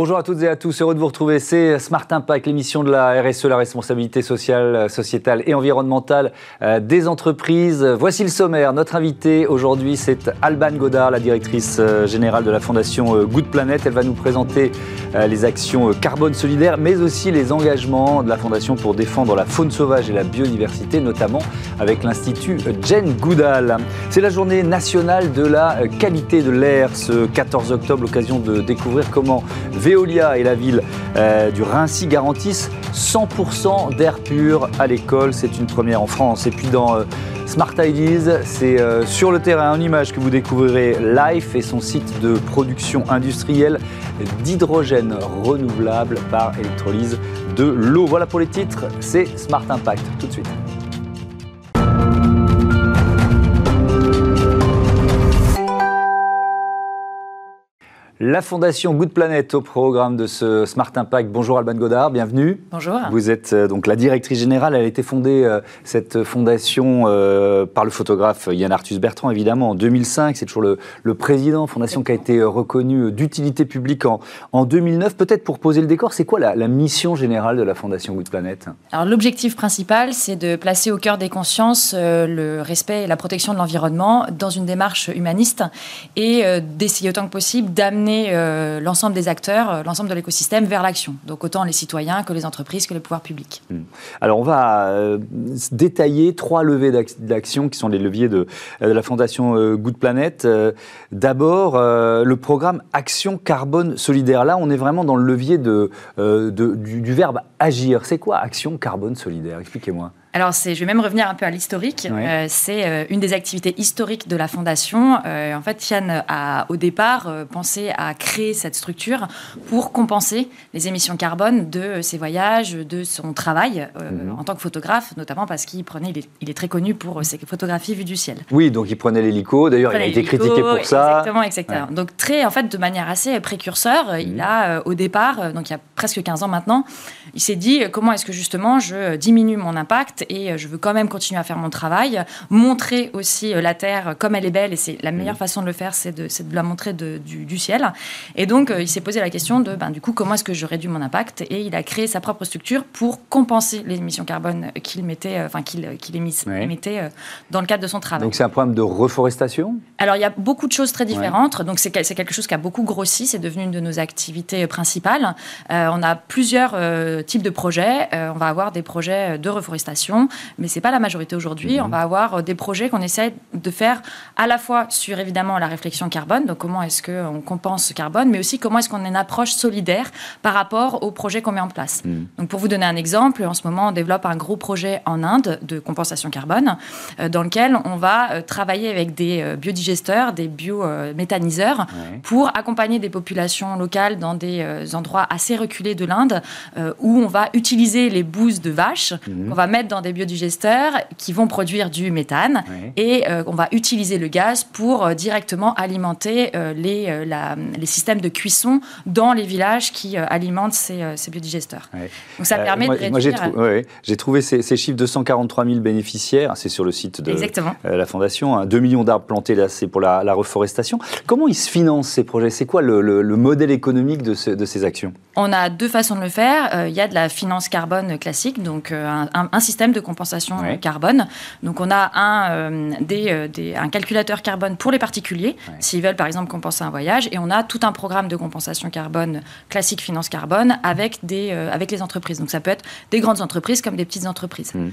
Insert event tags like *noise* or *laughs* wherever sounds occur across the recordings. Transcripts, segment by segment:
Bonjour à toutes et à tous, heureux de vous retrouver. C'est Smart Impact, l'émission de la RSE, la responsabilité sociale, sociétale et environnementale euh, des entreprises. Voici le sommaire. Notre invité aujourd'hui, c'est Alban Godard, la directrice euh, générale de la fondation euh, Good Planet. Elle va nous présenter les actions carbone solidaire, mais aussi les engagements de la fondation pour défendre la faune sauvage et la biodiversité, notamment avec l'Institut Jane Goodall. C'est la journée nationale de la qualité de l'air ce 14 octobre, l'occasion de découvrir comment Veolia et la ville euh, du Rincy garantissent 100% d'air pur à l'école. C'est une première en France. Et puis dans euh, Smart Ideas, c'est euh, sur le terrain en image que vous découvrirez Life et son site de production industrielle d'hydrogène renouvelable par électrolyse de l'eau. Voilà pour les titres, c'est Smart Impact. Tout de suite. La fondation Good Planet au programme de ce Smart Impact. Bonjour Alban Godard, bienvenue. Bonjour. Vous êtes euh, donc la directrice générale. Elle a été fondée, euh, cette fondation, euh, par le photographe Yann Arthus Bertrand, évidemment, en 2005. C'est toujours le, président, fondation qui a été reconnue d'utilité publique en, en 2009. Peut-être pour poser le décor, c'est quoi la, la, mission générale de la fondation Good Planet? Alors l'objectif principal, c'est de placer au cœur des consciences le respect et la protection de l'environnement dans une démarche humaniste et d'essayer autant que possible d'amener euh, l'ensemble des acteurs, euh, l'ensemble de l'écosystème vers l'action. Donc autant les citoyens que les entreprises que les pouvoirs publics. Hmm. Alors on va euh, détailler trois levées d'action qui sont les leviers de, la Fondation Good Planet. D'abord, le programme Action Carbone Solidaire. Là, on est vraiment dans le levier de, du, du verbe agir. C'est quoi Action Carbone Solidaire? Expliquez-moi. Alors, je vais même revenir un peu à l'historique. Euh, c'est euh, une des activités historiques de la Fondation. Euh, en fait, Yann a au départ pensé à créer cette structure pour compenser les émissions carbone de ses voyages, de son travail mhm. en tant que photographe, notamment parce qu'il prenait, il est, très connu pour ses photographies vues du ciel. Oui, donc il prenait l'hélico. D'ailleurs, il a été critiqué pour ça. Exactement, exactement. Donc très, en fait, de manière assez précurseur, il mhm. a au départ, donc il y a presque 15 ans maintenant, il s'est dit comment est-ce que justement je diminue mon impact et euh, je veux quand même continuer à faire mon travail, montrer aussi euh, la Terre comme elle est belle et c'est la meilleure mmh. façon de le faire, c'est de, de, la montrer de, du, ciel. Et donc euh, il s'est posé la question de ben, du coup comment est-ce que je réduis mon impact et il a créé sa propre structure pour compenser les émissions carbone qu'il mettait, enfin qu'il qu'il émettait dans le cadre de son travail. Donc c'est un problème de reforestation? Alors il y a beaucoup de choses très différentes. Donc c'est quelque chose qui a beaucoup grossi, c'est devenu une de nos activités principales. on a plusieurs types de projets. on va avoir des projets de reforestation mais ce n'est pas la majorité aujourd'hui. Mhm. On va avoir euh, des projets qu'on essaie de faire à la fois sur évidemment la réflexion carbone, donc comment est-ce qu'on compense ce carbone, mais aussi comment est-ce qu'on a une approche solidaire par rapport aux projets qu'on met en place. Mhm. Donc pour vous donner un exemple, en ce moment on développe un gros projet en Inde de compensation carbone, euh, dans lequel on va euh, travailler avec des biodigesteurs, des biométhaniseurs, pour accompagner des populations locales dans des endroits assez reculés de l'Inde, où on va utiliser les bouses de vaches, mhm. on va mettre dans des biodigesteurs qui vont produire du méthane et euh, on va utiliser le gaz pour euh, directement alimenter euh, les, les systèmes de cuisson dans les villages qui alimentent ces, ces biodigesteurs. Donc ça permet de réduire... Moi j'ai trouvé ces, ces, chiffres de 143 000 bénéficiaires, c'est sur le site de la Fondation, 2 hein. millions d'arbres plantés là, c'est pour la, reforestation. Comment ils se financent ces projets? C'est quoi le, le, modèle économique de, de, ces actions? On a deux façons de le faire. Il y a de la finance carbone classique, donc un, un système de compensation carbone. Donc on a un, euh, euh, des, un calculateur carbone pour les particuliers, s'ils veulent par exemple compenser un voyage, et on a tout un programme de compensation carbone classique finance carbone avec, des, euh, avec les entreprises. Donc ça peut être des grandes entreprises comme des petites entreprises. Mmh.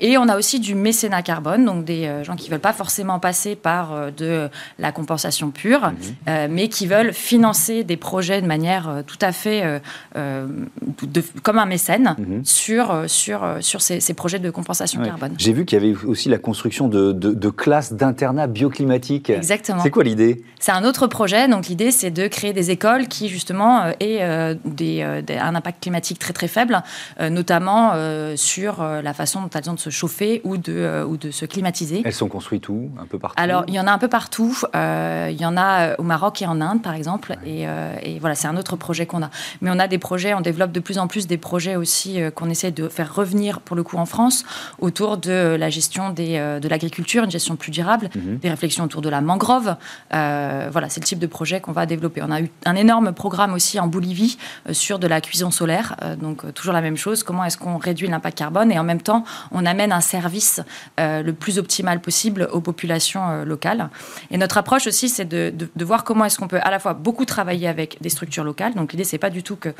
et on a aussi du mécénat carbone, donc des gens qui ne veulent pas forcément passer par de la compensation pure, mmh. mais qui veulent financer des projets de manière tout à fait de, comme un mécène mmh. sur, sur, sur ces, ces projets de compensation carbone. J'ai vu qu'il y avait aussi la construction de, classes d'internat bioclimatique. Exactement. C'est quoi l'idée? C'est un autre projet. Donc l'idée, c'est de créer des écoles qui justement euh, aient euh, euh, des, un impact climatique très très faible, notamment sur la façon dont elles ont de se chauffer ou de, ou de se climatiser. Elles sont construites où? Un peu partout? Alors il y en a un peu partout. il y en a au Maroc et en Inde par exemple. Et, et, voilà, c'est un autre projet qu'on a. Mais on a des projets, on développe de plus en plus des projets aussi qu'on essaie de faire revenir pour le coup en France autour de la gestion des, de l'agriculture, une gestion plus durable, mhm. des réflexions autour de la mangrove. voilà, c'est le type de projet qu'on va développer. On a eu un énorme programme aussi en Bolivie sur de la cuisson solaire, donc toujours la même chose. Comment est-ce qu'on réduit l'impact carbone? Et en même temps on amène un service le plus optimal possible aux populations locales. Et notre approche aussi, c'est de, de, voir comment est-ce qu'on peut à la fois beaucoup travailler avec des structures locales. Donc l'idée, c'est pas du tout que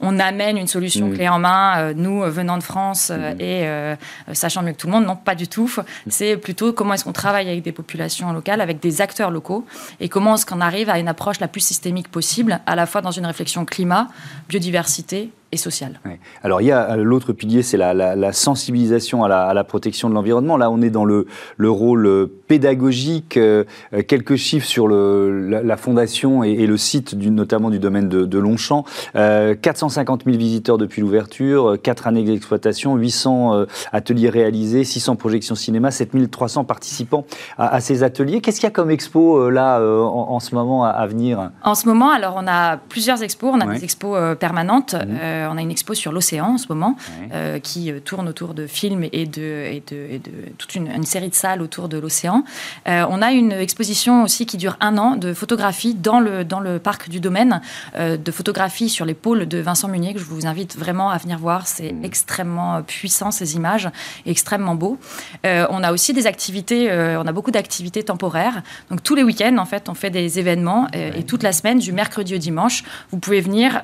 on amène une solution clé en main, euh, nous euh, venant de France euh, et sachant mieux que tout le monde. Non, pas du tout. C'est plutôt comment est-ce qu'on travaille avec des populations locales, avec des acteurs locaux, et comment est-ce qu'on arrive à une approche la plus systémique possible, à la fois dans une réflexion climat, biodiversité sociale. Alors il y a euh, l'autre pilier, c'est la, sensibilisation à la, protection de l'environnement. Là, on est dans le, rôle euh, pédagogique. Euh, quelques chiffres sur le, la, fondation et, le site, du, notamment du domaine de, Longchamp. 450 000 visiteurs depuis l'ouverture, 4 années d'exploitation, 800 ateliers réalisés, 600 projections cinéma, 7300 participants à, ces ateliers. Qu'est-ce qu'il y a comme expo là en, ce moment à, venir? En ce moment, alors on a plusieurs expos. On a des expos permanentes. Mmh. Euh, on a une expo sur l'océan en ce moment euh, qui euh, tourne autour de films et de, et de, toute une, série de salles autour de l'océan. on a une exposition aussi qui dure un an de photographie dans le, dans le parc du domaine, de photographie sur les pôles de Vincent Munier, que je vous invite vraiment à venir voir. C'est mmh. extrêmement puissant, ces images, extrêmement beau. on a aussi des activités, on a beaucoup d'activités temporaires. Donc tous les week-ends, en fait, on fait des événements et toute la semaine, du mercredi au dimanche, vous pouvez venir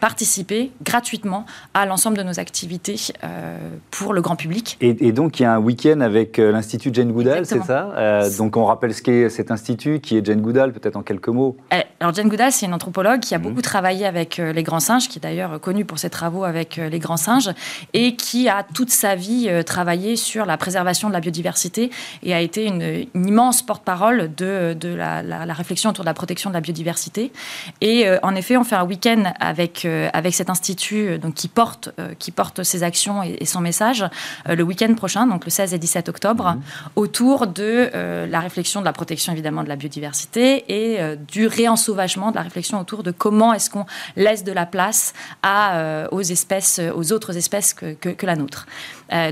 participer gratuitement gratuitement à l'ensemble de nos activités euh, pour le grand public. Et, donc, il y a un week-end avec euh, l'Institut Jane Goodall, c'est ça euh, Donc, on rappelle ce qu'est cet institut, qui est Jane Goodall, peut-être en quelques mots. Alors, Jane Goodall, c'est une anthropologue qui a mhm. beaucoup travaillé avec les grands singes, qui est d'ailleurs connue pour ses travaux avec les grands singes, et qui a toute sa vie travaillé sur la préservation de la biodiversité et a été une, immense porte-parole de, de la, la, réflexion autour de la protection de la biodiversité. Et en effet, on fait un week-end avec, avec cet institut euh, donc, qui, porte, euh, qui porte ses actions et, son message euh, le week-end prochain, donc le 16 et 17 octobre, mhm. autour de la réflexion de la protection évidemment de la biodiversité et du réensauvagement, de la réflexion autour de comment est-ce qu'on laisse de la place à, aux espèces, aux autres espèces que, que, la nôtre.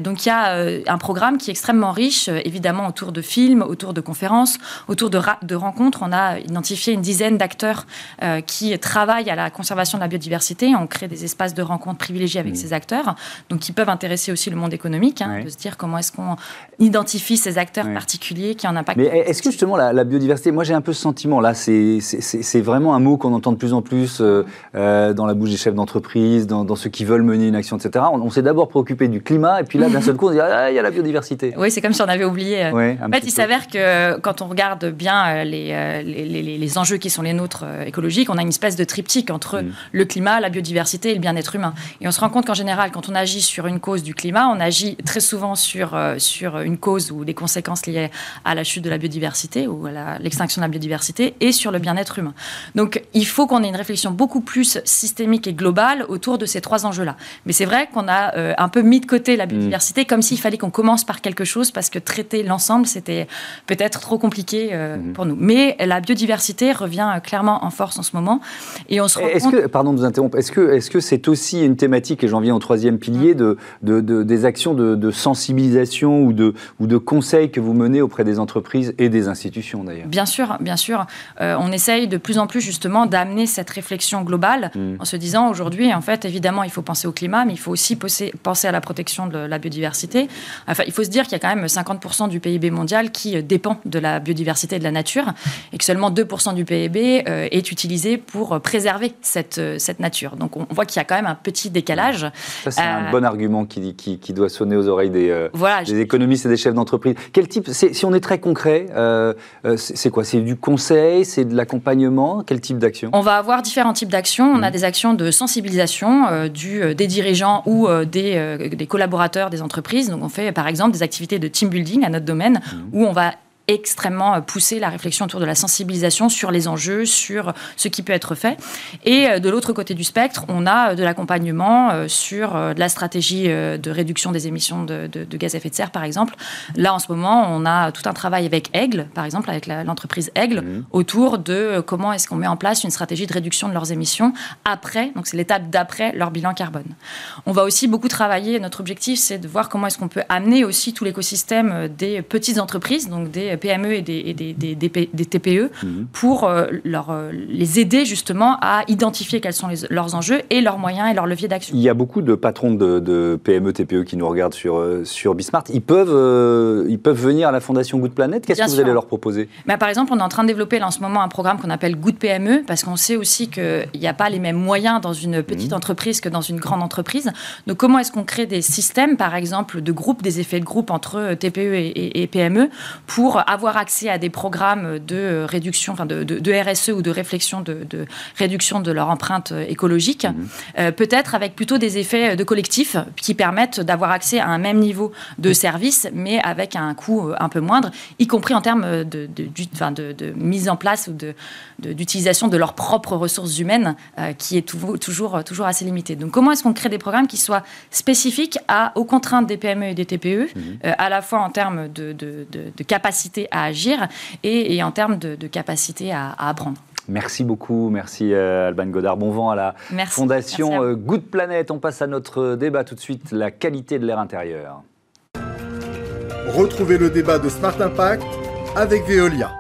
donc il y a un programme qui est extrêmement riche, évidemment autour de films, autour de conférences, autour de, de rencontres. On a identifié une dizaine d'acteurs qui travaillent à la conservation de la biodiversité. On crée des espaces de rencontres privilégiées avec mm. ces acteurs, donc qui peuvent intéresser aussi le monde économique, hein, de se dire comment est-ce qu'on identifie ces acteurs particuliers qui ont un impact. Mais est-ce que justement la, biodiversité, moi j'ai un peu ce sentiment là, c'est vraiment un mot qu'on entend de plus en plus euh, euh, dans la bouche des chefs d'entreprise, dans, ceux qui veulent mener une action, etc. On, s'est d'abord préoccupé du climat et puis là d'un seul coup on dit ah il y a la biodiversité. *laughs* Oui, c'est comme si on avait oublié. en fait, il s'avère que quand on regarde bien euh, les, les, les, enjeux qui sont les nôtres écologiques, on a une espèce de triptyque entre mm. le climat, la biodiversité et le bien-être humain. Et on se rend compte qu'en général, quand on agit sur une cause du climat, on agit très souvent sur, euh, sur une cause ou des conséquences liées à la chute de la biodiversité ou à l'extinction de la biodiversité et sur le bien-être humain. Donc il faut qu'on ait une réflexion beaucoup plus systémique et globale autour de ces trois enjeux-là. Mais c'est vrai qu'on a euh, un peu mis de côté la biodiversité comme s'il fallait qu'on commence par quelque chose parce que traiter l'ensemble, c'était peut-être trop compliqué euh, mhm. pour nous. Mais la biodiversité revient clairement en force en ce moment. Et on se rend compte... Que, pardon de vous interrompre, est-ce que c'est -ce c'est aussi une thématique, et j'en viens au troisième pilier, de, des actions de, sensibilisation ou de, ou de conseils que vous menez auprès des entreprises et des institutions d'ailleurs. Bien sûr, bien sûr. Euh, on essaye de plus en plus justement d'amener cette réflexion globale mm. en se disant aujourd'hui, en fait, évidemment, il faut penser au climat, mais il faut aussi penser à la protection de la biodiversité. Enfin, il faut se dire qu'il y a quand même 50% du PIB mondial qui euh, dépend de la biodiversité et de la nature et que seulement 2% du PIB euh, est utilisé pour préserver cette, cette nature. Donc on voit qu'il y a quand même un petit décalage. Ça, c'est un euh, bon argument qui, qui, doit sonner aux oreilles des, euh, des économistes et des chefs d'entreprise. Quel type, si on est très concret, euh, c'est quoi? C'est du conseil, c'est de l'accompagnement? Quel type d'action? On va avoir différents types d'actions. On a mmh. des actions de sensibilisation du, des dirigeants ou des, des, collaborateurs des entreprises. Donc on fait par exemple des activités de team building à notre domaine mmh. où on va extrêmement euh, pousser la réflexion autour de la sensibilisation sur les enjeux, sur ce qui peut être fait. Et euh, de l'autre côté du spectre, on a euh, de l'accompagnement sur de la stratégie de réduction des émissions de, gaz à effet de serre, par exemple. Là, en ce moment, on a tout un travail avec Aigle, par exemple, avec l'entreprise Aigle, mmh. autour de comment est-ce qu'on met en place une stratégie de réduction de leurs émissions après, donc c'est l'étape d'après leur bilan carbone. On va aussi beaucoup travailler, notre objectif, c'est de voir comment est-ce qu'on peut amener aussi tout l'écosystème des petites entreprises, donc des PME et des, des, des, TPE mhm. pour euh, leur, euh, les aider justement à identifier quels sont leurs enjeux et leurs moyens et leurs leviers d'action. Il y a beaucoup de patrons de, PME, TPE qui nous regardent sur, euh, sur Bismart. Ils peuvent, ils peuvent venir à la Fondation Good Planet? Qu'est-ce que vous allez leur proposer? Bah, Par exemple, on est en train de développer là, en ce moment un programme qu'on appelle Good PME parce qu'on sait aussi qu'il n'y a pas les mêmes moyens dans une petite mhm. entreprise que dans une grande entreprise. Donc comment est-ce qu'on crée des systèmes, par exemple, de groupe, des effets de groupe entre TPE et, et PME pour avoir accès à des programmes de réduction, enfin de, RSE ou de réflexion de, réduction de leur empreinte écologique, mhm. euh, peut-être avec plutôt des effets de collectif qui permettent d'avoir accès à un même niveau de service, mais avec un coût un peu moindre, y compris en termes de, de mise en place ou d'utilisation de, leurs propres ressources humaines, euh, qui est toujours, toujours assez limitée. Donc comment est-ce qu'on crée des programmes qui soient spécifiques à, aux contraintes des PME et des TPE, mhm. euh, à la fois en termes de, capacité à agir et, en termes de, capacité à, apprendre. Merci beaucoup, merci euh, Alban Godard. Bon vent à la Fondation euh, Good Planet. On passe à notre débat tout de suite, la qualité de l'air intérieur. Retrouvez le débat de Smart Impact avec Veolia.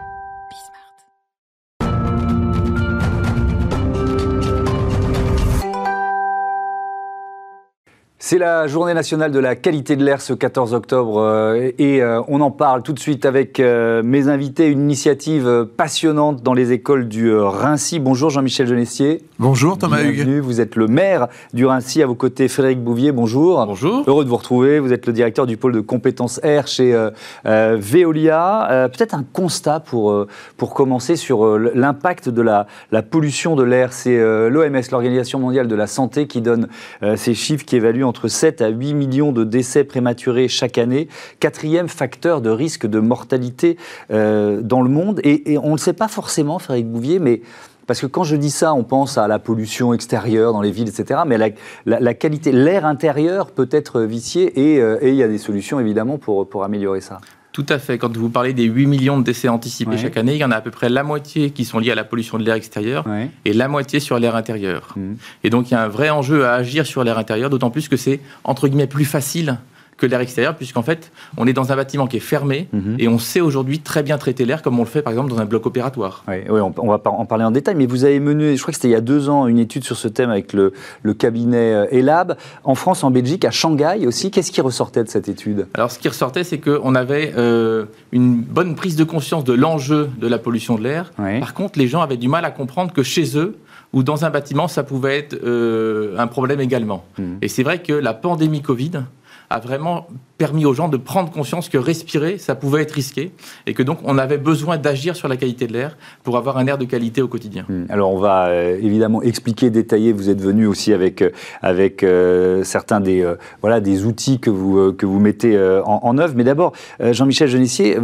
C'est la journée nationale de la qualité de l'air ce 14 octobre euh, et euh, on en parle tout de suite avec euh, mes invités, une initiative passionnante dans les écoles du Rincy. Bonjour Jean-Michel Genestier. Bonjour Thomas Hugues. Vous êtes le maire du Rincy, à vos côtés Frédéric Bouvier, bonjour. Bonjour. Heureux de vous retrouver, vous êtes le directeur du pôle de compétences air chez Veolia. Peut-être un constat pour, pour commencer sur l'impact de la, la pollution de l'air. C'est l'OMS, l'Organisation mondiale de la santé, qui donne ces chiffres qui évaluent entre 7 à 8 millions de décès prématurés chaque année, quatrième facteur de risque de mortalité euh, dans le monde. Et, on ne le sait pas forcément, Frédéric Bouvier, mais parce que quand je dis ça, on pense à la pollution extérieure dans les villes, etc. Mais la, qualité, l'air intérieur peut être vicié euh, et, il y a des solutions évidemment pour améliorer ça. Tout à fait. Quand vous parlez des 8 millions de décès anticipés chaque année, il y en a à peu près la moitié qui sont liés à la pollution de l'air extérieur et la moitié sur l'air intérieur. Mmh. Et donc il y a un vrai enjeu à agir sur l'air intérieur, d'autant plus que c'est entre guillemets plus facile que l'air extérieur, puisqu'en fait, on est dans un bâtiment qui est fermé mhm. et on sait aujourd'hui très bien traiter l'air comme on le fait par exemple dans un bloc opératoire. Oui, on, va en parler en détail, mais vous avez mené, je crois que c'était il y a deux ans, une étude sur ce thème avec le, cabinet euh, ELAB, en France, en Belgique, à Shanghai aussi. Qu'est-ce qui ressortait de cette étude? Alors, ce qui ressortait, c'est qu'on avait euh, une bonne prise de conscience de l'enjeu de la pollution de l'air. Par contre, les gens avaient du mal à comprendre que chez eux, ou dans un bâtiment, ça pouvait être euh, un problème également. Mhm. Et c'est vrai que la pandémie Covid a vraiment permis aux gens de prendre conscience que respirer, ça pouvait être risqué et que donc on avait besoin d'agir sur la qualité de l'air pour avoir un air de qualité au quotidien. Hmm. Alors on va euh, évidemment expliquer, détailler. Vous êtes venu aussi avec, euh, avec euh, certains des, voilà, des outils que vous, que vous mettez en, œuvre. Mais d'abord, Jean-Michel Genissier,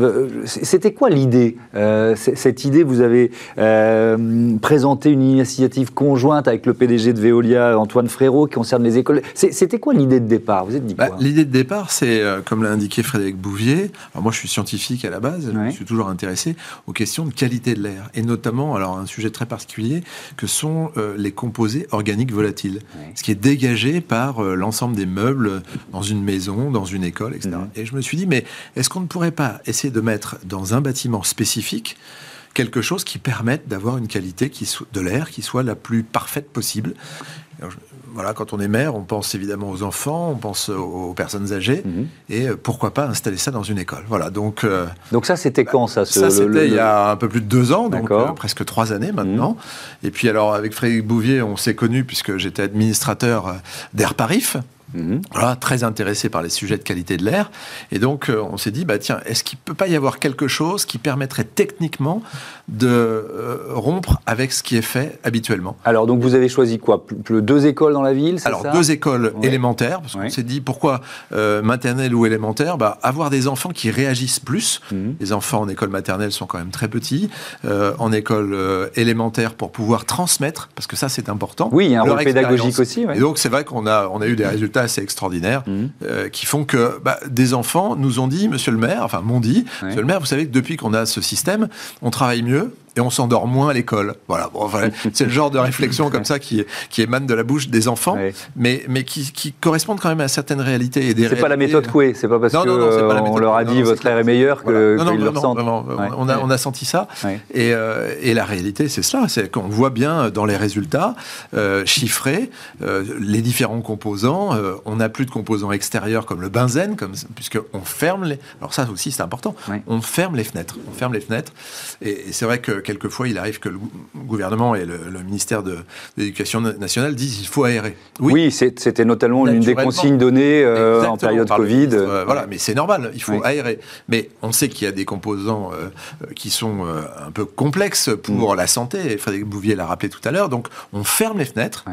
c'était quoi l'idée Cette idée, vous avez présenté une initiative conjointe avec le PDG de Veolia, Antoine Frérot, qui concerne les écoles. C'était quoi l'idée de départ? Vous êtes dit bah, L'idée de départ, c'est euh, comme l'a indiqué Frédéric Bouvier, alors moi je suis scientifique à la base, je suis toujours intéressé aux questions de qualité de l'air, et notamment, alors un sujet très particulier, que sont euh, les composés organiques volatiles, ce qui est dégagé par euh, l'ensemble des meubles dans une maison, dans une école, etc. Et je me suis dit, mais est-ce qu'on ne pourrait pas essayer de mettre dans un bâtiment spécifique quelque chose qui permette d'avoir une qualité qui de l'air qui soit la plus parfaite possible voilà, quand on est maire, on pense évidemment aux enfants, on pense aux personnes âgées, mhm. et euh, pourquoi pas installer ça dans une école. Voilà, donc. Euh, donc ça, c'était quand ça Ça, c'était il y a un peu plus de deux ans, donc euh, presque trois années maintenant. Mhm. Et puis alors, avec Frédéric Bouvier, on s'est connus puisque j'étais administrateur d'Air Parif. Mhm. très intéressés par les sujets de qualité de l'air. Et donc, euh, on s'est dit, bah, tiens, est-ce qu'il ne peut pas y avoir quelque chose qui permettrait techniquement de euh, rompre avec ce qui est fait habituellement Alors, donc, vous avez choisi quoi? Deux écoles dans la ville Alors, deux écoles élémentaires, parce qu'on s'est dit, pourquoi euh, maternelle ou élémentaire? Bah, Avoir des enfants qui réagissent plus. Mhm. Les enfants en école maternelle sont quand même très petits. en école élémentaire, pour pouvoir transmettre, parce que ça, c'est important. Oui, il y a un rôle pédagogique aussi. Et donc, c'est vrai qu'on a, on a eu des résultats assez extraordinaires mmh. euh, qui font que bah, des enfants nous ont dit, monsieur le maire, enfin m'ont dit, monsieur le maire, vous savez que depuis qu'on a ce système, on travaille mieux, Höhe? Et on s'endort moins à l'école. Voilà, *laughs* c'est le genre de réflexion comme ça qui, qui émane de la bouche des enfants, mais, mais qui, qui, correspondent quand même à certaines réalités. Et c'est pas la méthode Coué, c'est pas parce qu'on on leur a dit votre air est meilleur que non, non, non, on, a, on a senti ça. Et, euh, et, la réalité, c'est cela, c'est qu'on voit bien dans les résultats euh, chiffrés euh, les différents composants. on n'a plus de composants extérieurs comme le benzène, comme, puisqu'on ferme les. Alors ça aussi, c'est important. On ferme les fenêtres. On ferme les fenêtres. Et, et c'est vrai que quelquefois, il arrive que le gouvernement et le, ministère de, l'Éducation nationale disent qu'il faut aérer. Oui, c'était notamment l'une des consignes données euh, en période Covid. Euh, voilà, mais c'est normal, il faut aérer. Mais on sait qu'il y a des composants euh, qui sont un peu complexes pour mm. la santé, et Frédéric Bouvier l'a rappelé tout à l'heure, donc on ferme les fenêtres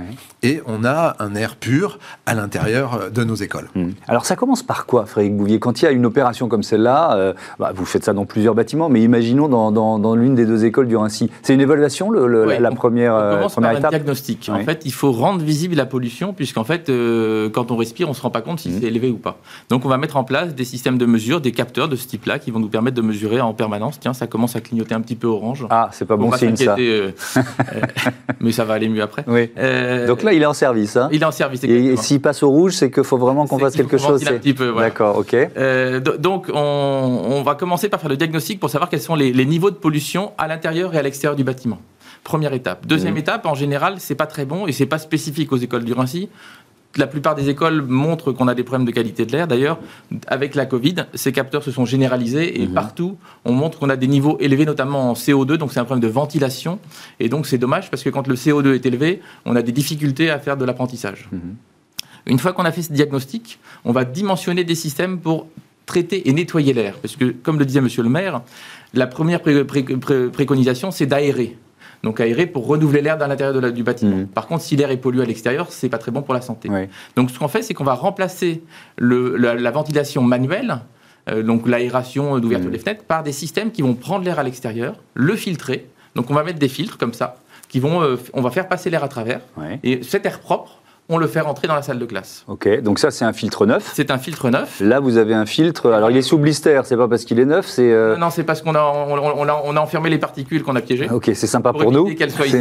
et on a un air pur à l'intérieur de nos écoles. Mm. Alors ça commence par quoi, Frédéric Bouvier? Quand il y a une opération comme celle-là, bah, vous faites ça dans plusieurs bâtiments, mais imaginons dans, dans l'une des deux écoles du Rincy. C'est une évaluation, la première, on euh, commence par un diagnostic. En fait, il faut rendre visible la pollution, puisqu'en fait, euh, quand on respire, on ne se rend pas compte si mmh. c'est élevé ou pas. Donc, on va mettre en place des systèmes de mesure, des capteurs de ce type-là, qui vont nous permettre de mesurer en permanence. Tiens, ça commence à clignoter un petit peu orange. Ah, c'est pas bon signe ça. *laughs* Euh, mais ça va aller mieux après. Oui. Donc là, il est en service. Hein. il est en service. Et, s'il passe au rouge, c'est qu'il faut vraiment qu'on fasse quelque chose. Un petit peu. Voilà. D'accord, ok. donc, on, va commencer par faire le diagnostic pour savoir quels sont les, les niveaux de pollution à l'intérieur et à l'extérieur du bâtiment. Première étape. Deuxième mmh. étape, en général, c'est pas très bon et c'est pas spécifique aux écoles du Rincy. La plupart des écoles montrent qu'on a des problèmes de qualité de l'air. D'ailleurs, avec la Covid, ces capteurs se sont généralisés et mmh. partout, on montre qu'on a des niveaux élevés, notamment en CO2. Donc, c'est un problème de ventilation. Et donc, c'est dommage parce que quand le CO2 est élevé, on a des difficultés à faire de l'apprentissage. Mmh. Une fois qu'on a fait ce diagnostic, on va dimensionner des systèmes pour traiter et nettoyer l'air. Parce que, comme le disait monsieur le maire, la première préconisation, c'est d'aérer. Donc aérer pour renouveler l'air dans l'intérieur du bâtiment. Mmh. Par contre, si l'air est pollué à l'extérieur, c'est pas très bon pour la santé. Donc ce qu'on fait, c'est qu'on va remplacer la, ventilation manuelle, euh, donc l'aération d'ouverture mmh. des fenêtres, par des systèmes qui vont prendre l'air à l'extérieur, le filtrer. Donc on va mettre des filtres comme ça, qui vont, euh, on va faire passer l'air à travers. Et cet air propre, on le fait rentrer dans la salle de classe. Ok, donc ça c'est un filtre neuf. C'est un filtre neuf. Là vous avez un filtre, alors il est sous blister, c'est pas parce qu'il est neuf, c'est... Euh, non, c'est parce qu'on a, on, a, enfermé les particules qu'on a piégées. Ok, c'est sympa pour, nous.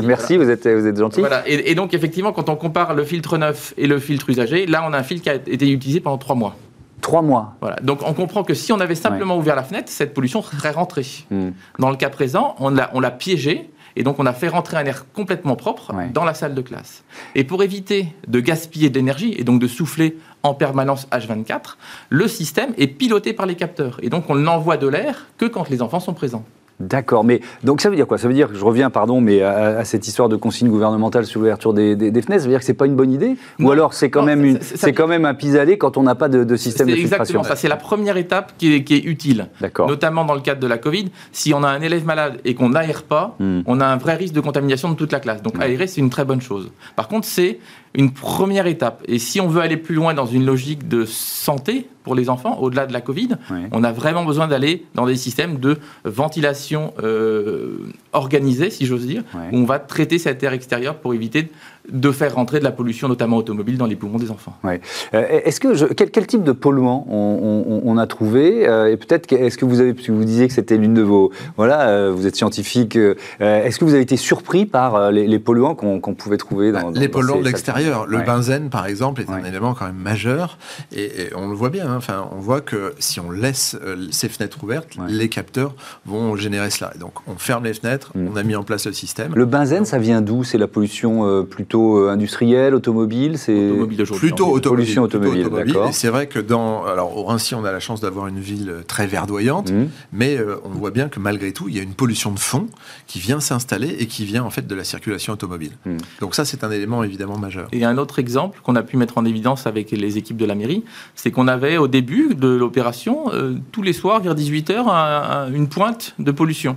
Merci, vous, êtes, vous êtes gentil. Voilà, et, donc effectivement quand on compare le filtre neuf et le filtre usagé, là on a un filtre qui a été utilisé pendant trois mois. Trois mois. Voilà. Donc on comprend que si on avait simplement ouvert la fenêtre, cette pollution serait rentrée. Hmm. Dans le cas présent, on l'a, on l'a piégé et donc, on a fait rentrer un air complètement propre dans la salle de classe. Et pour éviter de gaspiller d'énergie et donc de souffler en permanence H24, le système est piloté par les capteurs. Et donc, on n'envoie de l'air que quand les enfants sont présents. D'accord, mais donc ça veut dire quoi? Ça veut dire, je reviens, pardon, mais à, cette histoire de consigne gouvernementale sur l'ouverture des, fenêtres, ça veut dire que c'est pas une bonne idée? Ou alors c'est quand, même c'est quand même un pis-aller quand on n'a pas de, système de filtration? Exactement ça, c'est la première étape qui est, qui est utile. Notamment dans le cadre de la Covid, si on a un élève malade et qu'on n'aère pas, hmm. on a un vrai risque de contamination de toute la classe. Donc aérer, c'est une très bonne chose. Par contre, c'est une première étape. Et si on veut aller plus loin dans une logique de santé pour les enfants, au-delà de la Covid, on a vraiment besoin d'aller dans des systèmes de ventilation euh, organisée, si j'ose dire, où on va traiter cet air extérieur pour éviter de faire rentrer de la pollution, notamment automobile, dans les poumons des enfants. Euh, est-ce que quel, type de polluants on, a trouvé euh, Et peut-être est-ce que vous avez, vous disiez que c'était l'une de vos, voilà, euh, vous êtes scientifique. est-ce que vous avez été surpris par les, polluants qu'on pouvait trouver dans, bah, les polluants de l'extérieur Le benzène, par exemple, est un élément quand même majeur, et, on le voit bien. Hein. enfin, on voit que si on laisse ces fenêtres ouvertes, les capteurs vont générer cela. donc, on ferme les fenêtres, mm. on a mis en place le système. Le benzène, ça vient d'où? C'est la pollution plutôt plutôt industriel, automobile C'est plutôt automobile. Pollution automobile. Et c'est vrai que dans alors au Rincy, on a la chance d'avoir une ville très verdoyante, mmh. mais on voit bien que malgré tout, il y a une pollution de fond qui vient s'installer et qui vient en fait de la circulation automobile. Mmh. Donc ça, c'est un élément évidemment majeur. Et un autre exemple qu'on a pu mettre en évidence avec les équipes de la mairie, c'est qu'on avait au début de l'opération, tous les soirs vers 18h, une pointe de pollution.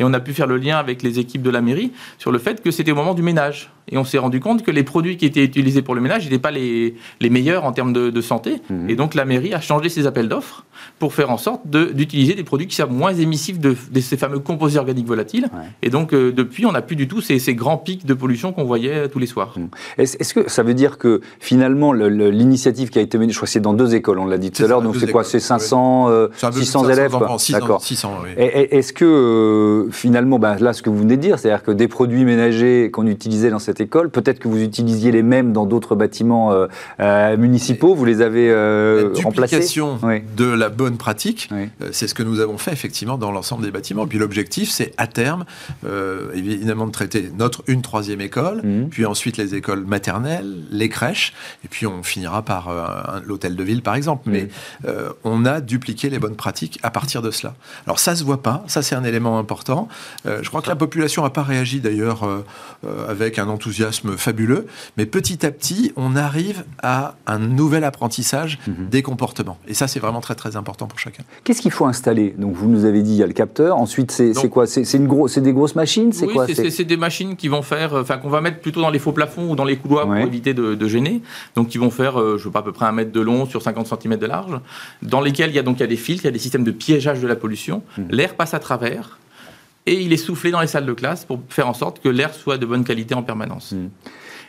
Et on a pu faire le lien avec les équipes de la mairie sur le fait que c'était au moment du ménage. Et on s'est rendu compte que les produits qui étaient utilisés pour le ménage n'étaient pas les, les, meilleurs en termes de, santé. Mhm. Et donc la mairie a changé ses appels d'offres pour faire en sorte d'utiliser des produits qui sont moins émissifs de, ces fameux composés organiques volatiles. Et donc euh, depuis, on n'a plus du tout ces, ces, grands pics de pollution qu'on voyait euh, tous les soirs. Mhm. Est-ce que ça veut dire que finalement l'initiative qui a été menée, je crois que c'est dans deux écoles, on l'a dit tout à l'heure, donc c'est quoi C'est 500, 600 euh, élèves D'accord. 600, oui. Est-ce que finalement, ben, là ce que vous venez de dire, c'est-à-dire que des produits ménagers qu'on utilisait dans cette école. Peut-être que vous utilisiez les mêmes dans d'autres bâtiments euh, euh, municipaux. Vous les avez euh, la remplacés. de la bonne pratique, c'est ce que nous avons fait effectivement dans l'ensemble des bâtiments. Puis l'objectif, c'est à terme, évidemment, de traiter notre une troisième école, mmh. puis ensuite les écoles maternelles, les crèches, et puis on finira par l'hôtel de ville, par exemple. Mmh. Mais on a dupliqué les bonnes pratiques à partir de cela. Alors ça se voit pas, ça c'est un élément important. Je crois que la population n'a pas réagi d'ailleurs avec un enthousiasme fabuleux, mais petit à petit, on arrive à un nouvel apprentissage mhm. des comportements. Et ça, c'est vraiment très très important pour chacun. Qu'est-ce qu'il faut installer? Donc, vous nous avez dit, il y a le capteur. Ensuite, c'est quoi? C'est gros, des grosses machines? C'est oui, quoi? C'est des machines qui vont faire, enfin, qu'on va mettre plutôt dans les faux plafonds ou dans les couloirs pour éviter de, gêner. Donc, qui vont faire, euh, je sais pas, à peu près un mètre de long sur 50 cm de large, dans lesquels il y a donc il y a des filtres, il y a des systèmes de piégeage de la pollution. Mhm. L'air passe à travers et il est soufflé dans les salles de classe pour faire en sorte que l'air soit de bonne qualité en permanence. Hmm.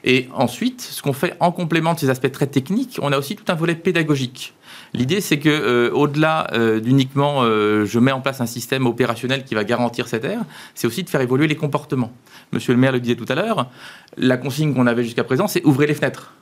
Et ensuite, ce qu'on fait en complément de ces aspects très techniques, on a aussi tout un volet pédagogique. L'idée, c'est que euh, au-delà euh, d'uniquement euh, je mets en place un système opérationnel qui va garantir cet air, c'est aussi de faire évoluer les comportements. Monsieur le maire le disait tout à l'heure, la consigne qu'on avait jusqu'à présent, c'est ouvrir les fenêtres.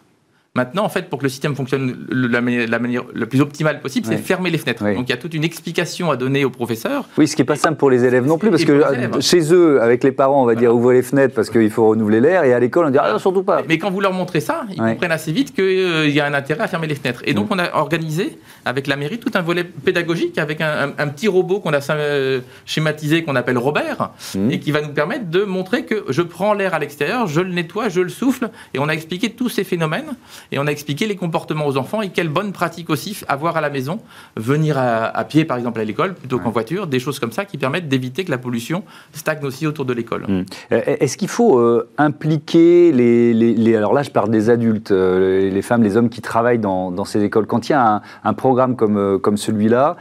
Maintenant, en fait, pour que le système fonctionne de la manière, la, plus optimale possible, c'est fermer les fenêtres. Donc il y a toute une explication à donner aux professeurs. Oui, ce qui n'est pas simple pour les élèves non plus, parce que euh, chez eux, avec les parents, on va dire ouvrez les fenêtres parce qu'il faut renouveler l'air, et à l'école, on dit ah, surtout pas. Mais quand vous leur montrez ça, ils comprennent assez vite qu'il euh, y a un intérêt à fermer les fenêtres. Et donc mm. on a organisé avec la mairie tout un volet pédagogique avec un, petit robot qu'on a euh, schématisé, qu'on appelle Robert, mm. et qui va nous permettre de montrer que je prends l'air à l'extérieur, je le nettoie, je le souffle, et on a expliqué tous ces phénomènes et on a expliqué les comportements aux enfants et quelles bonnes pratiques aussi avoir à la maison, venir à, pied par exemple à l'école plutôt qu'en voiture, des choses comme ça qui permettent d'éviter que la pollution stagne aussi autour de l'école. Mmh. Euh, est-ce qu'il faut euh, impliquer les, Alors là, je parle des adultes, euh, les femmes, les hommes qui travaillent dans, ces écoles. Quand il y a un, programme comme, comme celui-là,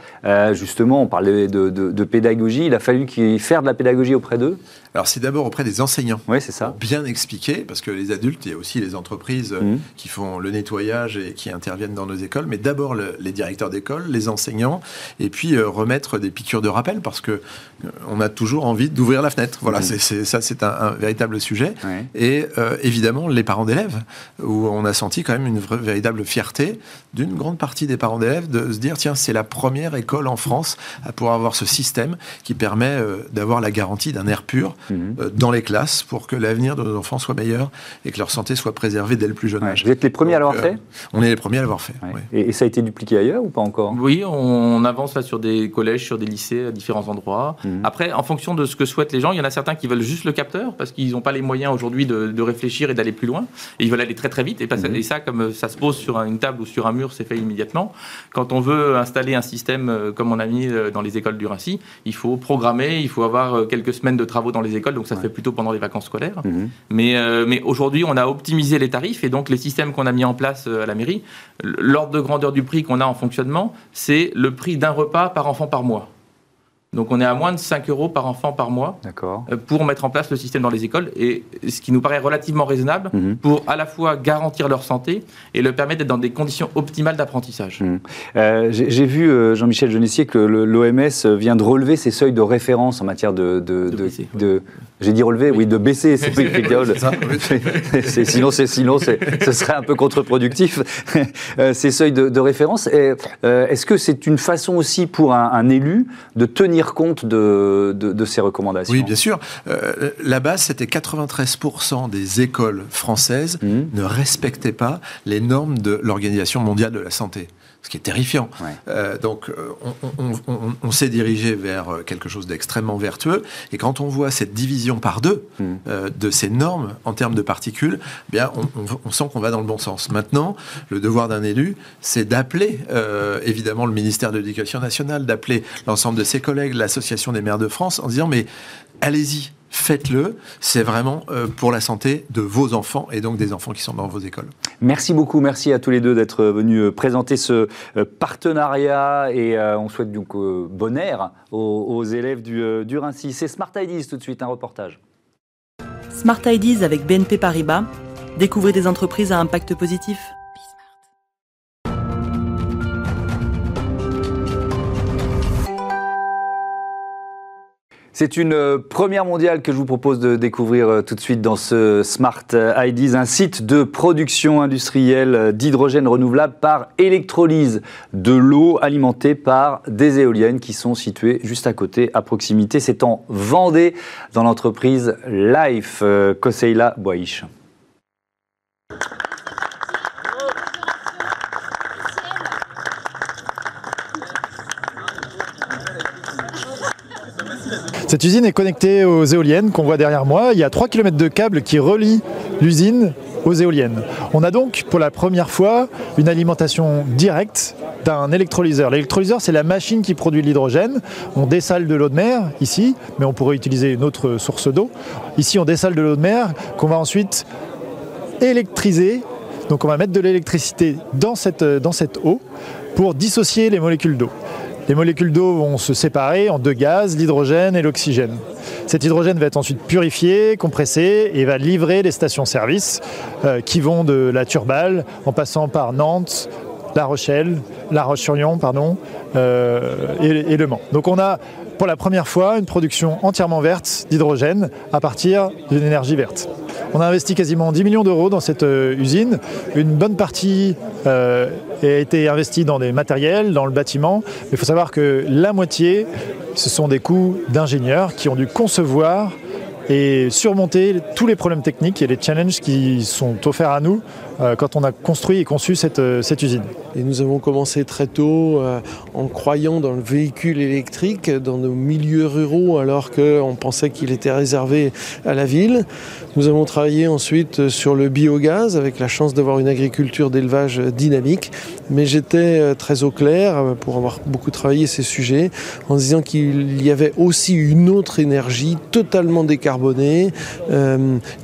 justement, on parlait de, de, pédagogie, il a fallu faire de la pédagogie auprès d'eux? Alors c'est d'abord auprès des enseignants. Oui, c'est ça. bien expliquer, parce que les adultes, il y a aussi les entreprises mmh. qui font le nettoyage et qui interviennent dans nos écoles, mais d'abord les directeurs d'école, les enseignants, et puis euh, remettre des piqûres de rappel, parce que euh, on a toujours envie d'ouvrir la fenêtre. Voilà, mmh. c'est, ça c'est un, véritable sujet. Et euh, évidemment les parents d'élèves, où on a senti quand même une véritable fierté d'une grande partie des parents d'élèves de se dire tiens c'est la première école en France à pouvoir avoir ce système qui permet d'avoir la garantie d'un air pur Mhm. Euh, dans les classes pour que l'avenir de nos enfants soit meilleur et que leur santé soit préservée dès le plus jeune âge. Vous êtes les premiers à l'avoir euh, fait On est les premiers à l'avoir fait. Et, ça a été dupliqué ailleurs ou pas encore? Oui, on avance là sur des collèges, sur des lycées à différents endroits. Mhm. Après, en fonction de ce que souhaitent les gens, il y en a certains qui veulent juste le capteur parce qu'ils n'ont pas les moyens aujourd'hui de, réfléchir et d'aller plus loin. Et ils veulent aller très très vite. Et, mhm. et, ça, comme ça se pose sur une table ou sur un mur, c'est fait immédiatement. Quand on veut installer un système euh, comme on a mis dans les écoles du Rincy, il faut programmer, il faut avoir quelques semaines de travaux dans les écoles, donc ça se fait plutôt pendant les vacances scolaires. Mhm. Mais, euh, mais aujourd'hui, on a optimisé les tarifs et donc les systèmes qu'on a mis en place euh, à la mairie, l'ordre de grandeur du prix qu'on a en fonctionnement, c'est le prix d'un repas par enfant par mois. Donc on est à moins de 5 euros par enfant par mois euh, pour mettre en place le système dans les écoles, et ce qui nous paraît relativement raisonnable mhm. pour à la fois garantir leur santé et leur permettre d'être dans des conditions optimales d'apprentissage. Mhm. J'ai vu, Jean-Michel Genessier, que l'OMS vient de relever ses seuils de référence en matière de, de, de, J'ai dit relever, oui, de baisser ces prix *laughs* sinon, sinon ce serait un peu contre-productif, *laughs* euh, ces seuils de, référence. Euh, est-ce que c'est une façon aussi pour un, élu de tenir compte de, de, ces recommandations Oui, bien sûr. Euh, la base, c'était 93% des écoles françaises mmh. ne respectaient pas les normes de l'Organisation mondiale de la santé ce qui est terrifiant. Euh, donc, euh, on, s'est dirigé vers euh, quelque chose d'extrêmement vertueux. Et quand on voit cette division par deux hmm. de ces normes en termes de particules, eh bien, on, sent qu'on va dans le bon sens. Maintenant, le devoir d'un élu, c'est d'appeler évidemment le ministère de l'Éducation nationale, d'appeler l'ensemble de ses collègues, l'Association des maires de France, en disant mais allez-y, faites-le. C'est vraiment euh, pour la santé de vos enfants et donc des enfants qui sont dans vos écoles. Merci beaucoup, merci à tous les deux d'être venus euh, présenter ce euh, partenariat et on souhaite donc bon air aux, élèves du, du Rincy. C'est Smart Ideas tout de suite, un reportage. Smart Ideas avec BNP Paribas. Découvrez des entreprises à impact positif. C'est une euh, première mondiale que je vous propose de découvrir euh, tout de suite dans ce Smart IDs, un site de production industrielle d'hydrogène renouvelable par électrolyse de l'eau alimentée par des éoliennes qui sont situées juste à côté, à proximité. C'est en Vendée, dans l'entreprise Life Koseila euh, Boish. Cette usine est connectée aux éoliennes qu'on voit derrière moi. Il y a 3 km de câbles qui relient l'usine aux éoliennes. On a donc pour la première fois une alimentation directe d'un électrolyseur. L'électrolyseur, c'est la machine qui produit l'hydrogène. On dessale de l'eau de mer ici, mais on pourrait utiliser une autre source d'eau. Ici, on dessale de l'eau de mer qu'on va ensuite électriser. Donc on va mettre de l'électricité dans cette, dans cette eau pour dissocier les molécules d'eau. Les molécules d'eau vont se séparer en deux gaz, l'hydrogène et l'oxygène. Cet hydrogène va être ensuite purifié, compressé et va livrer les stations-service euh, qui vont de la Turballe en passant par Nantes, La Rochelle, La Roche-sur-Yon, pardon, euh, et, Le Mans. Donc on a pour la première fois une production entièrement verte d'hydrogène à partir d'une énergie verte. On a investi quasiment 10 millions d'euros dans cette euh, usine. Une bonne partie euh, a été investie dans des matériels, dans le bâtiment. Mais il faut savoir que la moitié, ce sont des coûts d'ingénieurs qui ont dû concevoir et surmonter tous les problèmes techniques et les challenges qui sont offerts à nous quand on a construit et conçu cette, euh, cette usine. Et nous avons commencé très tôt euh, en croyant dans le véhicule électrique, dans nos milieux ruraux, alors qu'on pensait qu'il était réservé à la ville. Nous avons travaillé ensuite sur le biogaz, avec la chance d'avoir une agriculture d'élevage dynamique. Mais j'étais très au clair, pour avoir beaucoup travaillé ces sujets, en disant qu'il y avait aussi une autre énergie totalement décarbonée,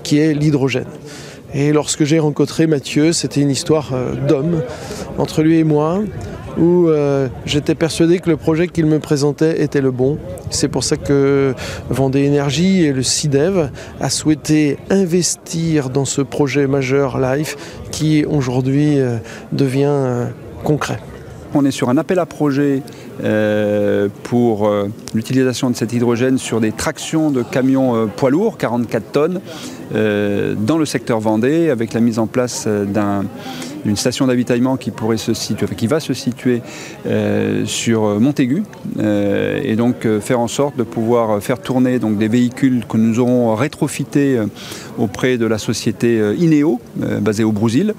qui est l'hydrogène. Et lorsque j'ai rencontré Mathieu, c'était une histoire euh, d'homme entre lui et moi, où euh, j'étais persuadé que le projet qu'il me présentait était le bon. C'est pour ça que Vendée Énergie et le CIDEV a souhaité investir dans ce projet majeur Life qui aujourd'hui euh, devient concret. On est sur un appel à projet pour l'utilisation de cet hydrogène sur des tractions de camions poids lourds, 44 tonnes, euh, dans le secteur Vendée avec la mise en place euh, d'une station d'avitaillement qui pourrait se situer, qui va se situer euh, sur Montaigu, et donc faire en sorte de pouvoir faire tourner donc des véhicules que nous aurons rétrofités auprès de la société Ineo, basée au Brésil,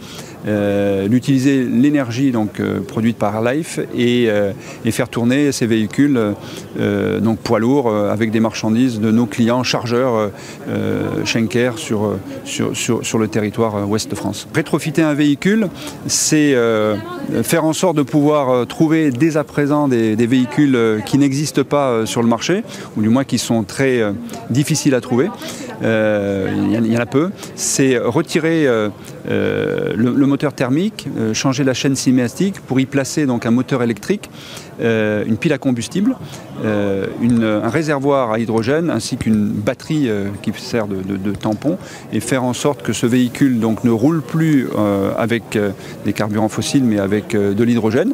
euh, d'utiliser l'énergie donc euh, produite par Life et, euh, et, faire tourner ces véhicules donc poids lourds avec des marchandises de nos clients chargeurs Schenker sur, sur, sur, sur, le territoire ouest de France. Rétrofiter un véhicule, c'est faire en sorte de pouvoir trouver dès à présent des, véhicules qui n'existent pas sur le marché, ou du moins qui sont très difficiles à trouver. il y en a peu. C'est retirer le, moteur thermique, euh, changer la chaîne cinéastique pour y placer donc un moteur électrique, euh, une pile à combustible, euh, un réservoir à hydrogène ainsi qu'une batterie qui sert de, tampon et faire en sorte que ce véhicule donc ne roule plus avec des carburants fossiles mais avec de l'hydrogène.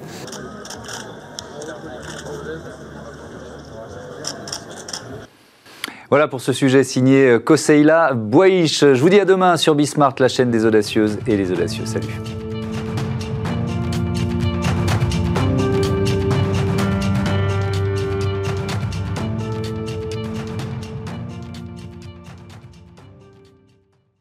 Voilà pour ce sujet signé Koseila Boish. Je vous dis à demain sur Bismart, la chaîne des audacieuses et les audacieux. Salut.